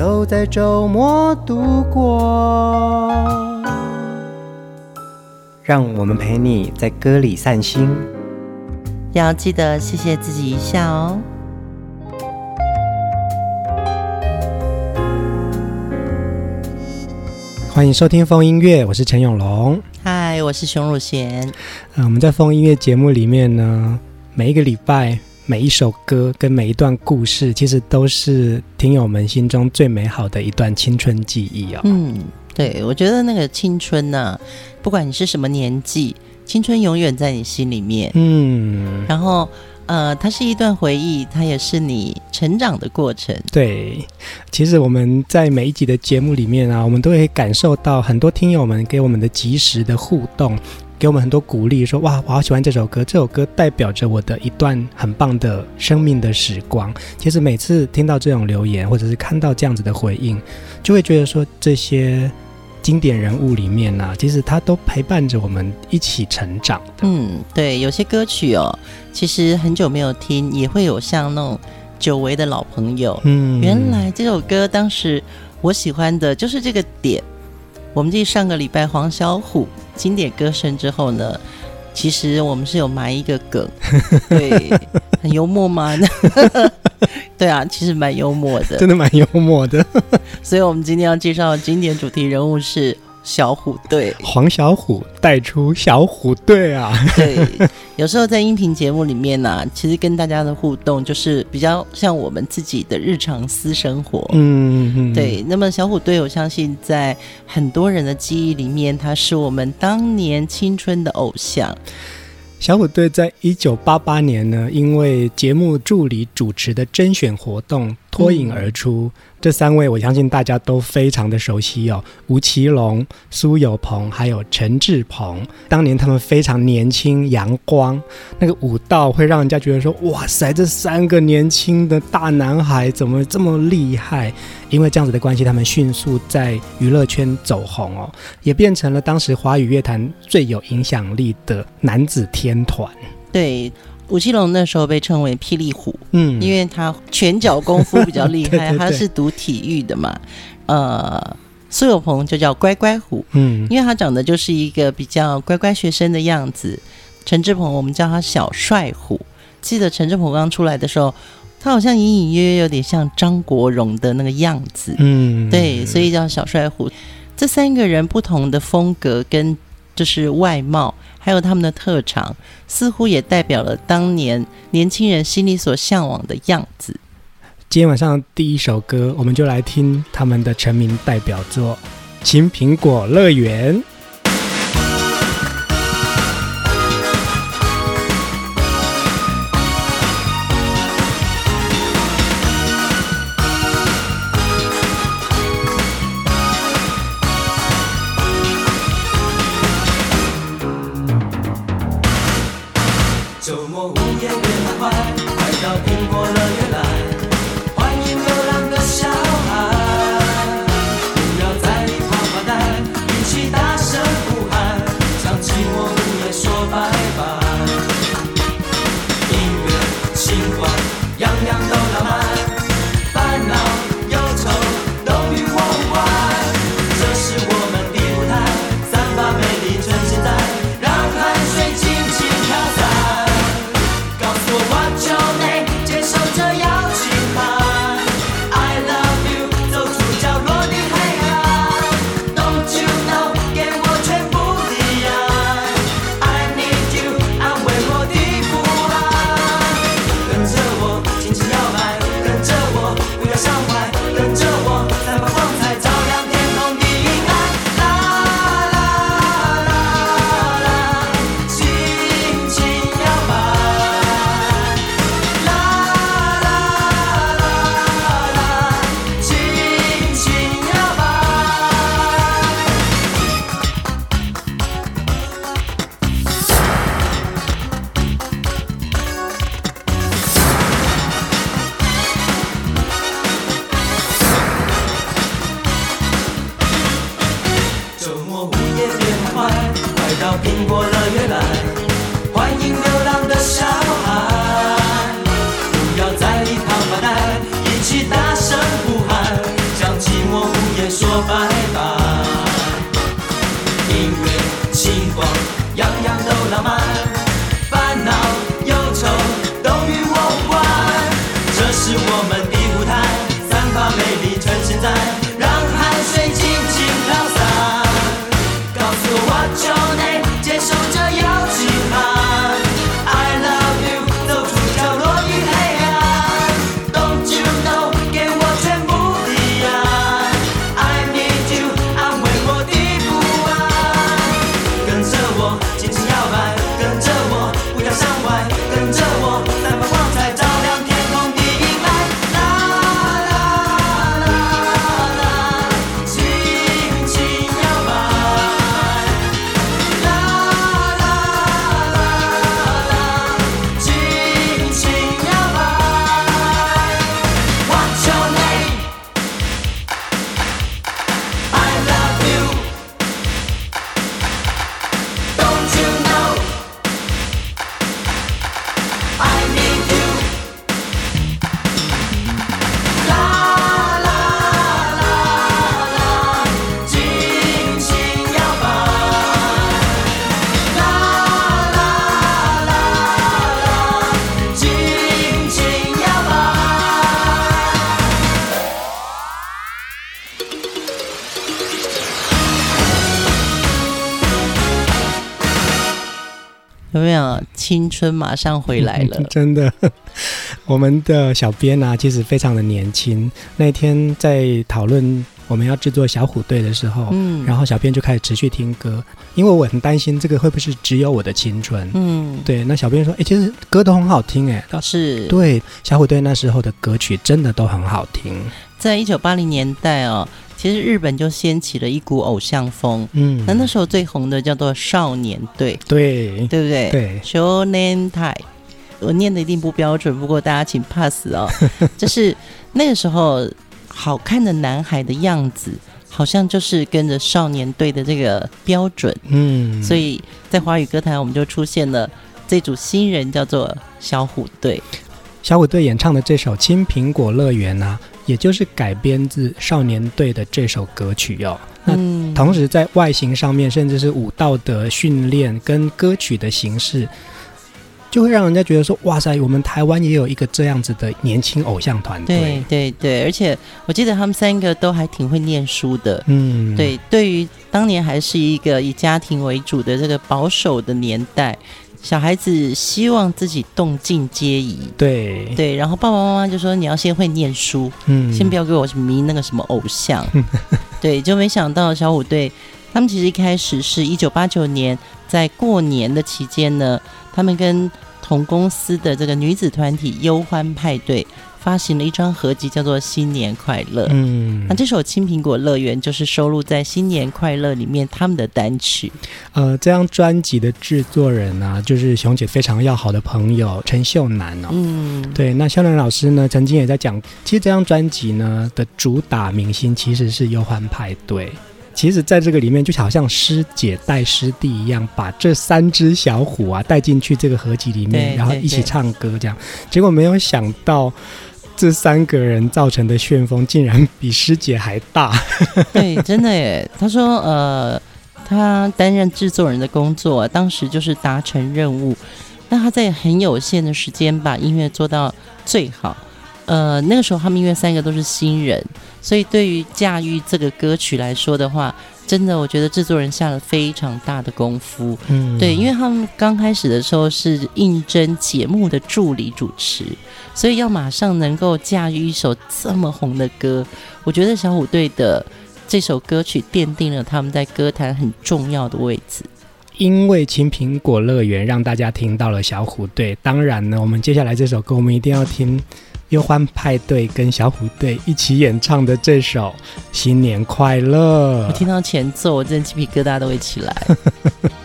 都在周末度过，让我们陪你在歌里散心，要记得谢谢自己一下哦。欢迎收听风音乐，我是陈永龙。嗨，我是熊汝贤。嗯，我们在风音乐节目里面呢，每一个礼拜。每一首歌跟每一段故事，其实都是听友们心中最美好的一段青春记忆哦。嗯，对，我觉得那个青春呢、啊，不管你是什么年纪，青春永远在你心里面。嗯，然后呃，它是一段回忆，它也是你成长的过程。对，其实我们在每一集的节目里面啊，我们都会感受到很多听友们给我们的及时的互动。给我们很多鼓励，说哇，我好喜欢这首歌，这首歌代表着我的一段很棒的生命的时光。其实每次听到这种留言，或者是看到这样子的回应，就会觉得说，这些经典人物里面呢、啊，其实他都陪伴着我们一起成长的。嗯，对，有些歌曲哦，其实很久没有听，也会有像那种久违的老朋友。嗯，原来这首歌当时我喜欢的就是这个点。我们继上个礼拜黄小琥经典歌声之后呢，其实我们是有埋一个梗，对，很幽默吗？对啊，其实蛮幽默的，真的蛮幽默的。所以我们今天要介绍的经典主题人物是。小虎队，黄小虎带出小虎队啊！对，有时候在音频节目里面呢、啊，其实跟大家的互动就是比较像我们自己的日常私生活。嗯嗯，对。那么小虎队，我相信在很多人的记忆里面，他是我们当年青春的偶像。小虎队在一九八八年呢，因为节目助理主持的甄选活动脱颖而出。这三位我相信大家都非常的熟悉哦，吴奇隆、苏有朋还有陈志朋。当年他们非常年轻阳光，那个舞蹈会让人家觉得说：哇塞，这三个年轻的大男孩怎么这么厉害？因为这样子的关系，他们迅速在娱乐圈走红哦，也变成了当时华语乐坛最有影响力的男子天团。对。吴奇隆那时候被称为霹雳虎，嗯，因为他拳脚功夫比较厉害，对对对，他是读体育的嘛。呃，苏有朋就叫乖乖虎，嗯，因为他长得就是一个比较乖乖学生的样子。陈志朋我们叫他小帅虎，记得陈志朋刚出来的时候，他好像隐隐约约有点像张国荣的那个样子，嗯，对，所以叫小帅虎。这三个人不同的风格跟这是外貌。还有他们的特长，似乎也代表了当年年轻人心里所向往的样子。今天晚上第一首歌，我们就来听他们的成名代表作《青苹果乐园》。青春马上回来了？真的，我们的小编啊，其实非常的年轻。那天在讨论我们要制作小虎队的时候，嗯，然后小编就开始持续听歌，因为我很担心这个会不会是只有我的青春？嗯，对。那小编说：“哎，其实歌都很好听，哎，是对小虎队那时候的歌曲真的都很好听。”在一九八零年代哦。其实日本就掀起了一股偶像风，嗯，那那时候最红的叫做少年队，对，对不对？对，少年队，我念的一定不标准，不过大家请 pass 哦。就是那个时候好看的男孩的样子，好像就是跟着少年队的这个标准，嗯，所以在华语歌坛我们就出现了这组新人，叫做小虎队。小虎队演唱的这首《青苹果乐园》啊。也就是改编自少年队的这首歌曲哟、哦。那同时在外形上面，甚至是舞蹈的训练跟歌曲的形式，就会让人家觉得说：哇塞，我们台湾也有一个这样子的年轻偶像团队。对对对，而且我记得他们三个都还挺会念书的。嗯，对，对于当年还是一个以家庭为主的这个保守的年代。小孩子希望自己动静皆宜，对。对，然后爸爸妈妈就说，你要先会念书，嗯，先不要给我迷那个什么偶像，对，就没想到小虎队他们其实一开始是一九八九年在过年的期间呢，他们跟同公司的这个女子团体忧欢派对。发行了一张合集，叫做《新年快乐》。嗯，那这首《青苹果乐园》就是收录在《新年快乐》里面他们的单曲。呃，这张专辑的制作人呢、啊，就是熊姐非常要好的朋友陈秀楠哦。嗯，对，那秀楠老师呢，曾经也在讲，其实这张专辑呢的主打明星其实是忧欢派对。其实，在这个里面，就好像师姐带师弟一样，把这三只小虎啊带进去这个合集里面，然后一起唱歌，这样。结果没有想到。这三个人造成的旋风竟然比师姐还大。对，真的耶。他说，呃，他担任制作人的工作，当时就是达成任务。那他在很有限的时间把音乐做到最好。呃，那个时候他们因为三个都是新人，所以对于驾驭这个歌曲来说的话，真的我觉得制作人下了非常大的功夫。嗯，对，因为他们刚开始的时候是应征节目的助理主持，所以要马上能够驾驭一首这么红的歌，我觉得小虎队的这首歌曲奠定了他们在歌坛很重要的位置。因为《青苹果乐园》让大家听到了小虎队，当然呢，我们接下来这首歌我们一定要听。忧欢派对跟小虎队一起演唱的这首《新年快乐》，我听到前奏，我真的鸡皮疙瘩都会起来。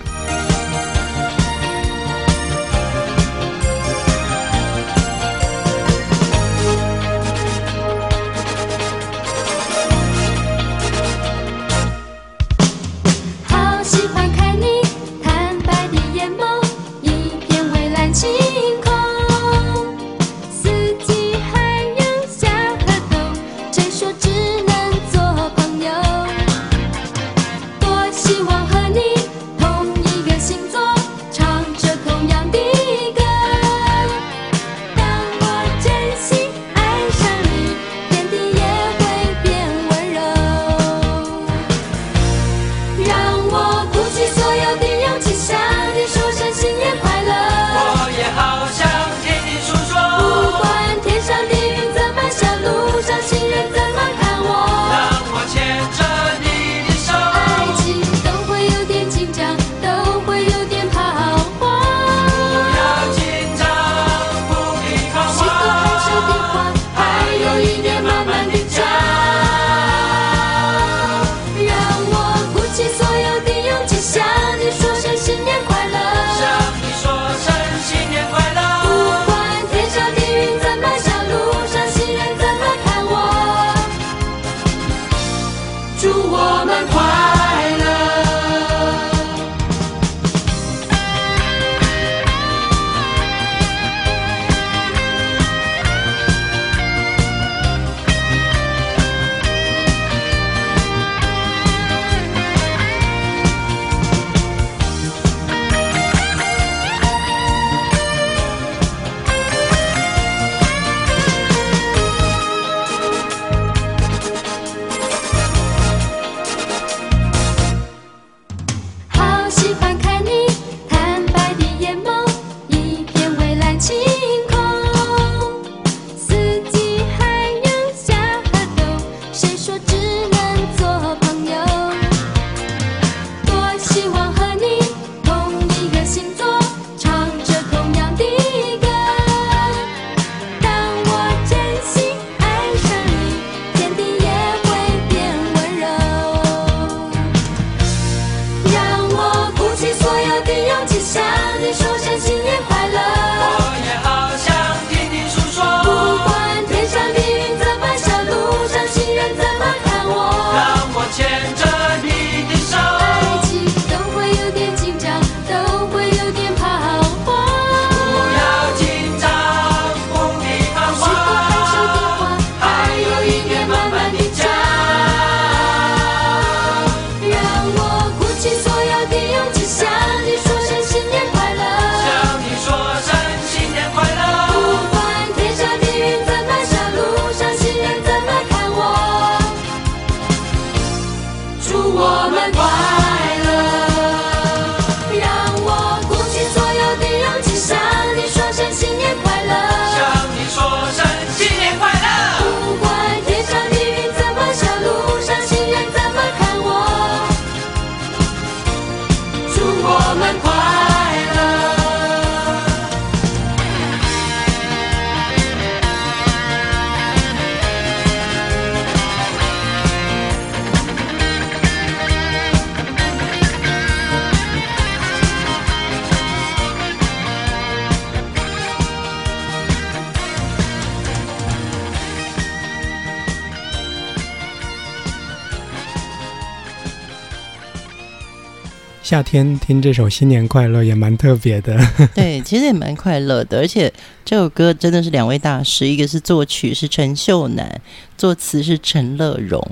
夏天听这首《新年快乐》也蛮特别的。对，其实也蛮快乐的，而且这首歌真的是两位大师，一个是作曲是陈秀楠，作词是陈乐融。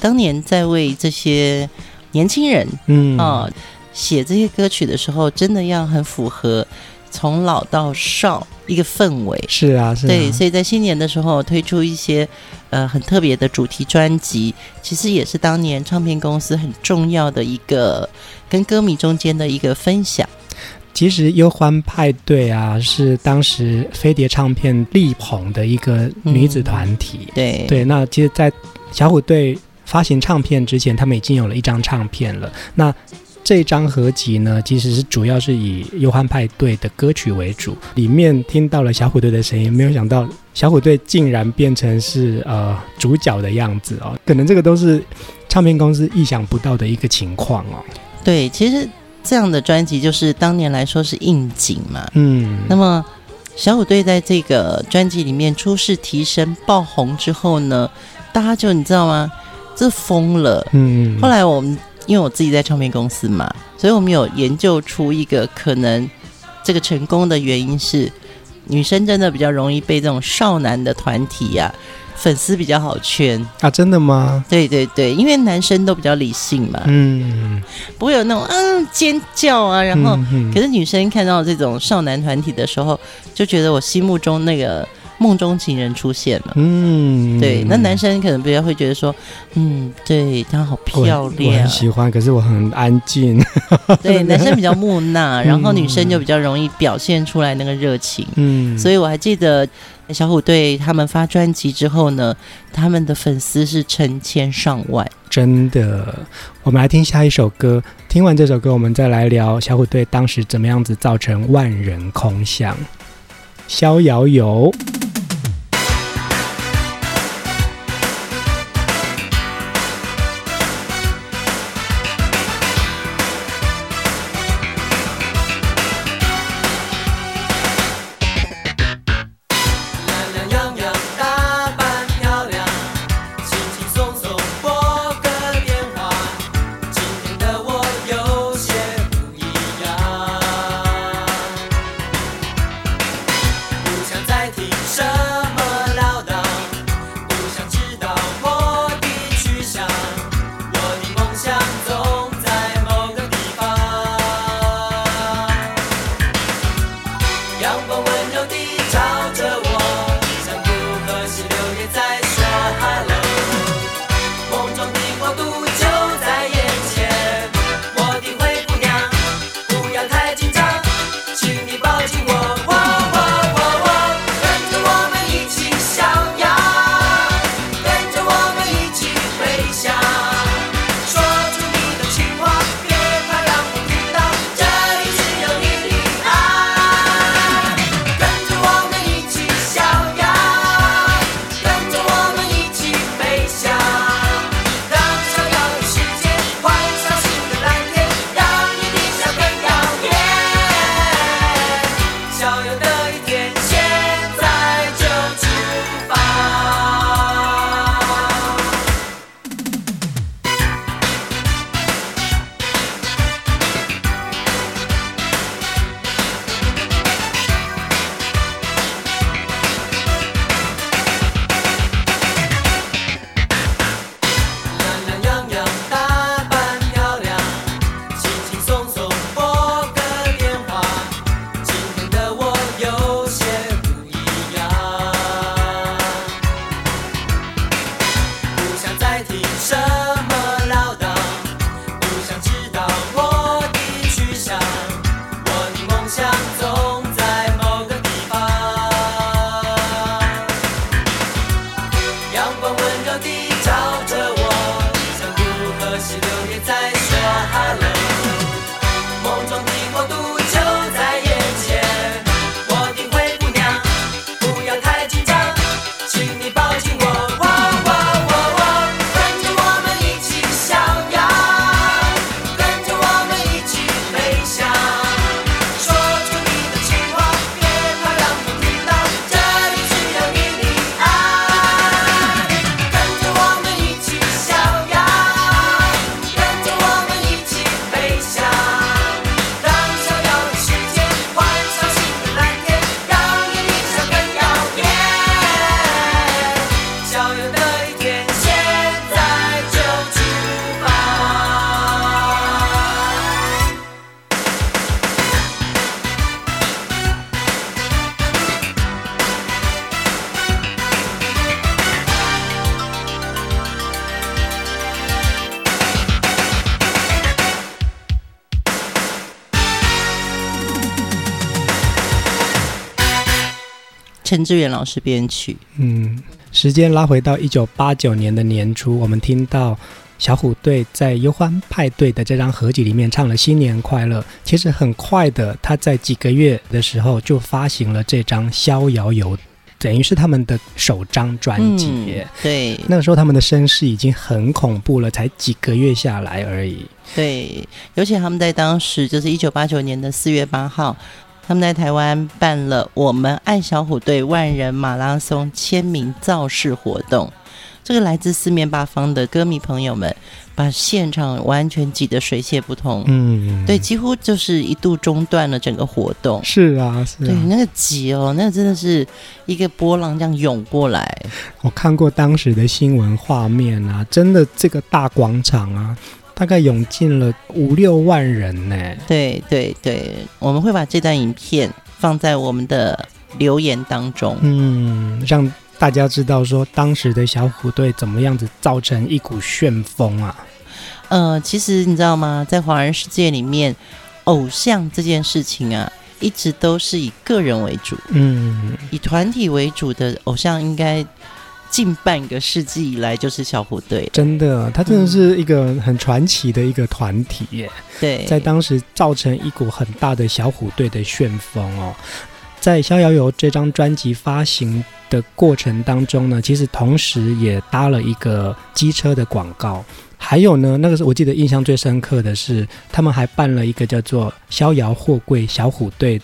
当年在为这些年轻人，嗯啊，写这些歌曲的时候，真的要很符合从老到少一个氛围。是啊，是啊。对，所以在新年的时候推出一些。呃，很特别的主题专辑，其实也是当年唱片公司很重要的一个跟歌迷中间的一个分享。其实忧欢派对啊，是当时飞碟唱片力捧的一个女子团体。嗯、对对，那其实，在小虎队发行唱片之前，他们已经有了一张唱片了。那这张合集呢，其实是主要是以忧欢派对的歌曲为主，里面听到了小虎队的声音，没有想到小虎队竟然变成是呃主角的样子哦，可能这个都是唱片公司意想不到的一个情况哦。对，其实这样的专辑就是当年来说是应景嘛，嗯，那么小虎队在这个专辑里面初试提升爆红之后呢，大家就你知道吗？这疯了，嗯，后来我们。因为我自己在唱片公司嘛，所以我们有研究出一个可能，这个成功的原因是女生真的比较容易被这种少男的团体呀、啊，粉丝比较好圈啊，真的吗？对对对，因为男生都比较理性嘛，嗯，不会有那种嗯尖叫啊，然后、嗯、可是女生看到这种少男团体的时候，就觉得我心目中那个。梦中情人出现了，嗯，对，那男生可能比较会觉得说，嗯，对，她好漂亮，我很喜欢，可是我很安静。对，男生比较木讷，然后女生就比较容易表现出来那个热情。嗯，所以我还记得小虎队他们发专辑之后呢，他们的粉丝是成千上万，真的。我们来听下一首歌，听完这首歌，我们再来聊小虎队当时怎么样子造成万人空巷。逍遥游。陈志远老师编曲。嗯，时间拉回到一九八九年的年初，我们听到小虎队在《忧欢派对》的这张合集里面唱了《新年快乐》。其实很快的，他在几个月的时候就发行了这张《逍遥游》。等于是他们的首张专辑，嗯，对，那个时候他们的声势已经很恐怖了，才几个月下来而已。对，尤其他们在当时就是一九八九年的四月八号，他们在台湾办了“我们爱小虎队”万人马拉松签名造势活动，这个来自四面八方的歌迷朋友们。把现场完全挤得水泄不通，嗯，对，几乎就是一度中断了整个活动。是啊，是啊，对，那个挤哦，那个真的是一个波浪这样涌过来。我看过当时的新闻画面啊，真的这个大广场啊，大概涌进了五六万人呢。对对对，我们会把这段影片放在我们的留言当中，嗯，让大家知道说当时的小虎队怎么样子造成一股旋风啊。呃，其实你知道吗？在华人世界里面，偶像这件事情啊，一直都是以个人为主。嗯，以团体为主的偶像，应该近半个世纪以来就是小虎队。真的，他真的是一个很传奇的一个团体耶。对，在当时造成一股很大的小虎队的旋风哦。在《逍遥游》这张专辑发行的过程当中呢，其实同时也搭了一个机车的广告。还有呢，那个是我记得印象最深刻的是，他们还办了一个叫做“逍遥货柜小虎队”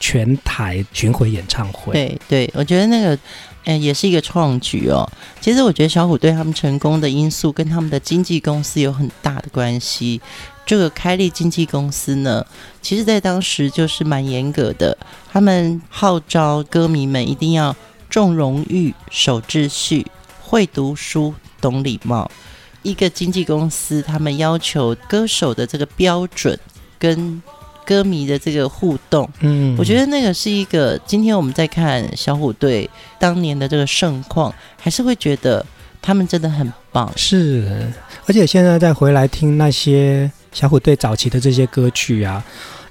全台巡回演唱会。对对，我觉得那个，嗯，也是一个创举哦。其实我觉得小虎队他们成功的因素跟他们的经纪公司有很大的关系。这个开立经纪公司呢，其实在当时就是蛮严格的，他们号召歌迷们一定要重荣誉、守秩序、会读书、懂礼貌。一个经纪公司，他们要求歌手的这个标准跟歌迷的这个互动，嗯，我觉得那个是一个。今天我们在看小虎队当年的这个盛况，还是会觉得他们真的很棒。是，而且现在再回来听那些小虎队早期的这些歌曲啊。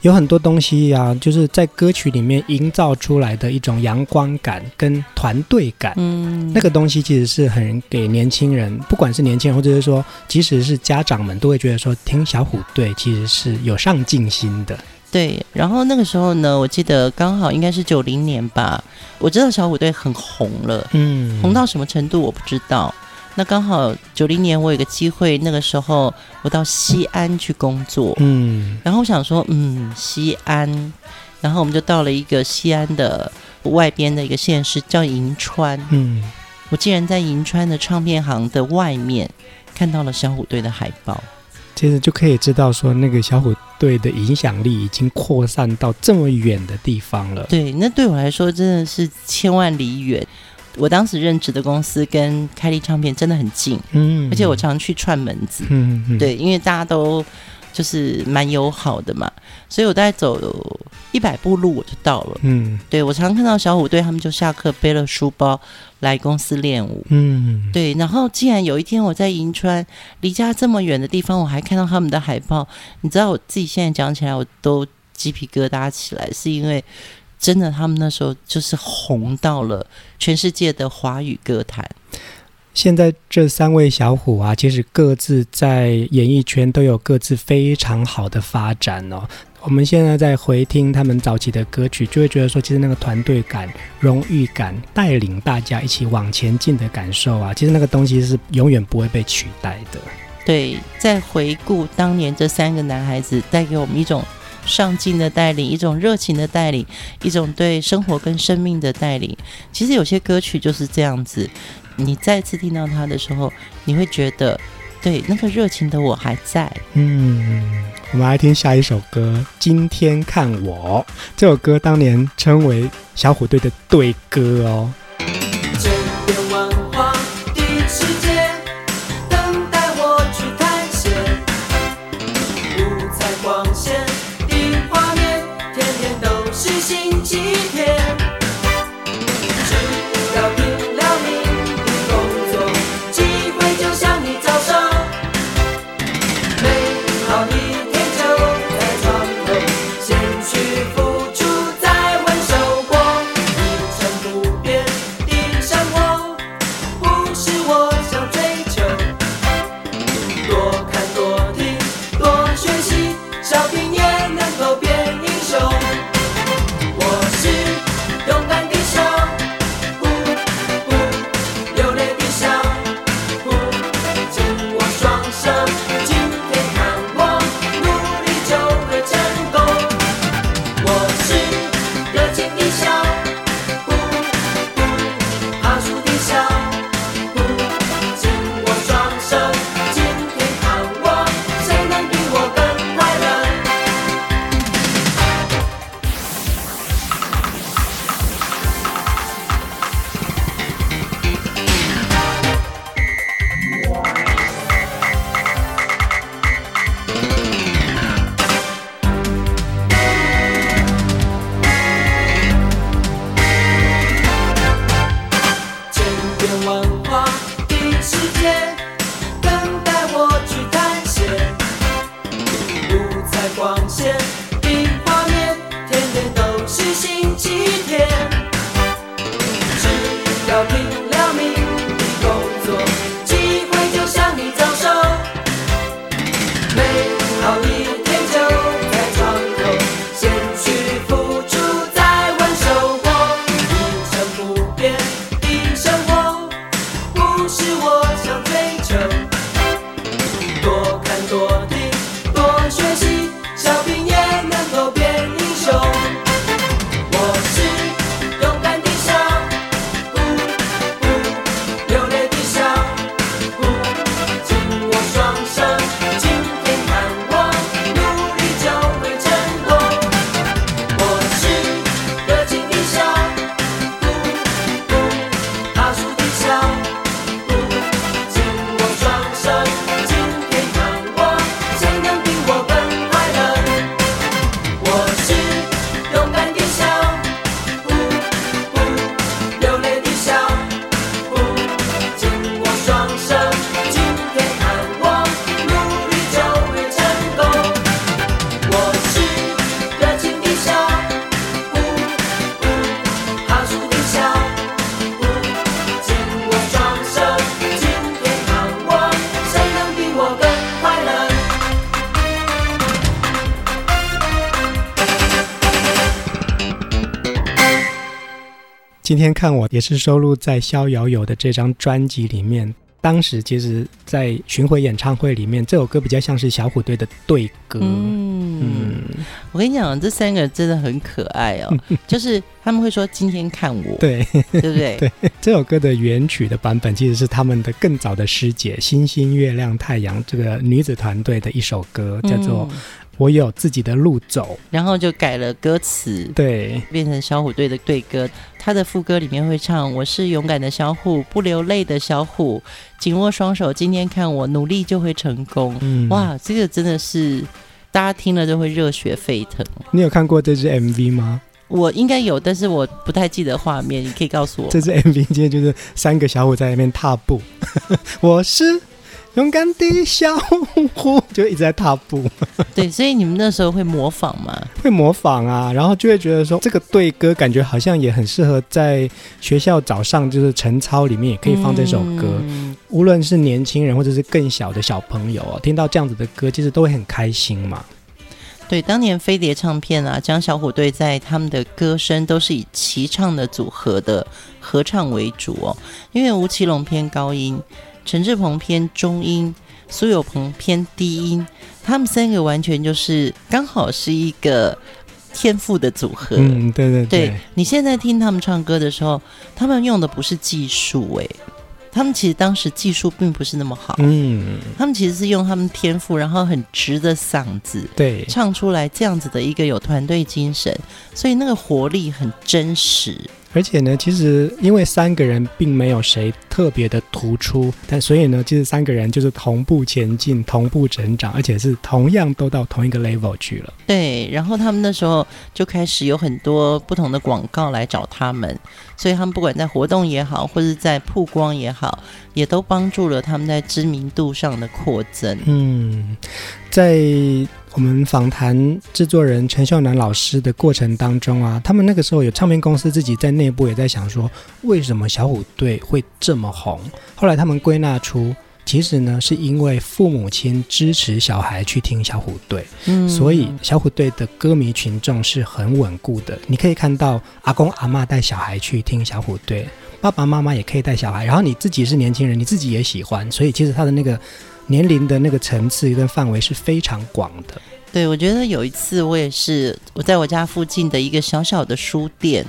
有很多东西呀、啊，就是在歌曲里面营造出来的一种阳光感跟团队感，嗯，那个东西其实是很给年轻人，不管是年轻人或者是说，即使是家长们，都会觉得说，听小虎队其实是有上进心的。对，然后那个时候呢，我记得刚好应该是九零年吧，我知道小虎队很红了，嗯，红到什么程度我不知道。那刚好九零年，我有个机会，那个时候我到西安去工作，嗯，然后我想说，嗯，西安，然后我们就到了一个西安的外边的一个县市，叫银川，嗯，我竟然在银川的唱片行的外面看到了小虎队的海报，其实就可以知道说，那个小虎队的影响力已经扩散到这么远的地方了。对，那对我来说真的是千万里远。我当时任职的公司跟开立唱片真的很近，嗯，而且我常去串门子，嗯嗯，对，因为大家都就是蛮友好的嘛，所以我大概走一百步路我就到了，嗯，对，我常看到小虎队他们就下课背了书包来公司练舞，嗯，对，然后竟然有一天我在银川离家这么远的地方，我还看到他们的海报，你知道我自己现在讲起来我都鸡皮疙瘩起来，是因为。真的，他们那时候就是红到了全世界的华语歌坛。现在这三位小虎啊，其实各自在演艺圈都有各自非常好的发展哦。我们现在在回听他们早期的歌曲，就会觉得说，其实那个团队感、荣誉感、带领大家一起往前进的感受啊，其实那个东西是永远不会被取代的。对，在回顾当年这三个男孩子带给我们一种。上进的带领，一种热情的带领，一种对生活跟生命的带领。其实有些歌曲就是这样子，你再次听到它的时候，你会觉得，对，那个热情的我还在。嗯，我们来听下一首歌《今天看我》。这首歌当年称为小虎队的队歌哦。今天看我也是收录在逍遥游的这张专辑里面。当时其实，在巡回演唱会里面，这首歌比较像是小虎队的队歌。嗯，嗯我跟你讲，这三个人真的很可爱哦。就是他们会说“今天看我”，对对不对？对，这首歌的原曲的版本其实是他们的更早的师姐星星、月亮、太阳这个女子团队的一首歌，叫做。我有自己的路走，然后就改了歌词，对，变成小虎队的队歌。他的副歌里面会唱：“我是勇敢的小虎，不流泪的小虎，紧握双手，今天看我努力就会成功。嗯”哇，这个真的是大家听了就会热血沸腾。你有看过这支 MV 吗？我应该有，但是我不太记得画面，你可以告诉我。这支 MV 今天就是三个小虎在那边踏步，我是。勇敢的小虎就一直在踏步，对，所以你们那时候会模仿吗？会模仿啊，然后就会觉得说这个对歌感觉好像也很适合在学校早上就是晨操里面也可以放这首歌，嗯、无论是年轻人或者是更小的小朋友哦，听到这样子的歌，其实都会很开心嘛。对，当年飞碟唱片啊，将小虎队在他们的歌声都是以齐唱的组合的合唱为主哦，因为吴奇隆偏高音。陈志朋偏中音，苏有朋偏低音，他们三个完全就是刚好是一个天赋的组合。嗯，对对对。对，你现在听他们唱歌的时候，他们用的不是技术，诶，他们其实当时技术并不是那么好。嗯，他们其实是用他们天赋，然后很直的嗓子，对，唱出来这样子的一个有团队精神，所以那个活力很真实。而且呢，其实因为三个人并没有谁特别的突出，但所以呢，其实三个人就是同步前进、同步成长，而且是同样都到同一个 level 去了。对，然后他们那时候就开始有很多不同的广告来找他们，所以他们不管在活动也好，或者在曝光也好，也都帮助了他们在知名度上的扩增。嗯，在。我们访谈制作人陈秀楠老师的过程当中啊，他们那个时候有唱片公司自己在内部也在想说，为什么小虎队会这么红？后来他们归纳出，其实呢是因为父母亲支持小孩去听小虎队，嗯，所以小虎队的歌迷群众是很稳固的。你可以看到阿公阿妈带小孩去听小虎队，爸爸妈妈也可以带小孩，然后你自己是年轻人，你自己也喜欢，所以其实他的那个。年龄的那个层次跟范围是非常广的。对，我觉得有一次我也是，我在我家附近的一个小小的书店，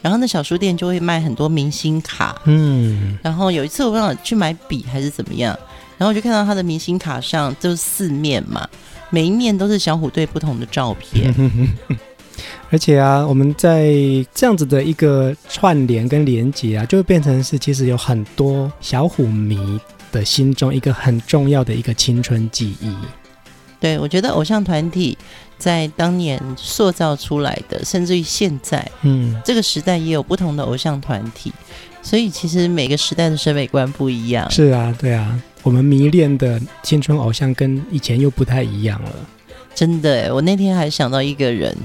然后那小书店就会卖很多明星卡。嗯，然后有一次我忘了去买笔还是怎么样，然后我就看到他的明星卡上就是四面嘛，每一面都是小虎队不同的照片。而且啊，我们在这样子的一个串联跟连接啊，就会变成是其实有很多小虎迷。的心中一个很重要的一个青春记忆。对，我觉得偶像团体在当年塑造出来的，甚至于现在，嗯，这个时代也有不同的偶像团体，所以其实每个时代的审美观不一样。是啊，对啊，我们迷恋的青春偶像跟以前又不太一样了。真的，我那天还想到一个人，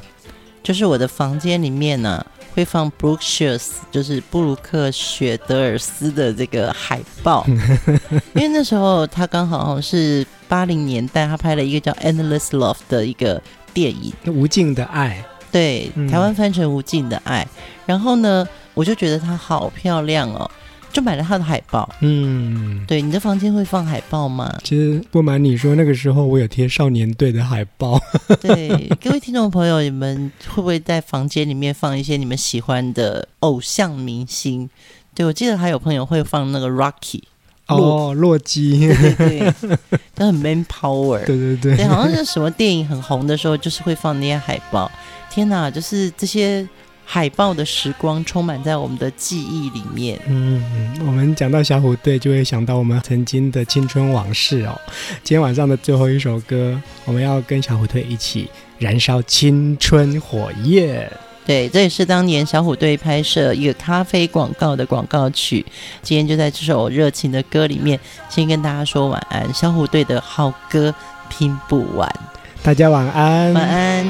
就是我的房间里面呢、啊。会放 Shields，就是布鲁克·雪德尔斯的这个海报，因为那时候他刚好是八零年代，他拍了一个叫《Endless Love》的一个电影，《无尽的爱》。对，台湾翻成《无尽的爱》。嗯。然后呢，我就觉得她好漂亮哦。就买了他的海报，嗯，对，你的房间会放海报吗？其实不瞒你说，那个时候我有贴少年队的海报。对，各位听众朋友，你们会不会在房间里面放一些你们喜欢的偶像明星？对，我记得还有朋友会放那个 Rocky，哦，洛基，对对对，都很 man power，对对对，对，好像是什么电影很红的时候，就是会放那些海报。天哪，就是这些。海报的时光充满在我们的记忆里面。嗯，我们讲到小虎队，就会想到我们曾经的青春往事哦。今天晚上的最后一首歌，我们要跟小虎队一起燃烧青春火焰。对，这也是当年小虎队拍摄一个咖啡广告的广告曲。今天就在这首热情的歌里面，先跟大家说晚安。小虎队的好歌拼不完，大家晚安，晚安。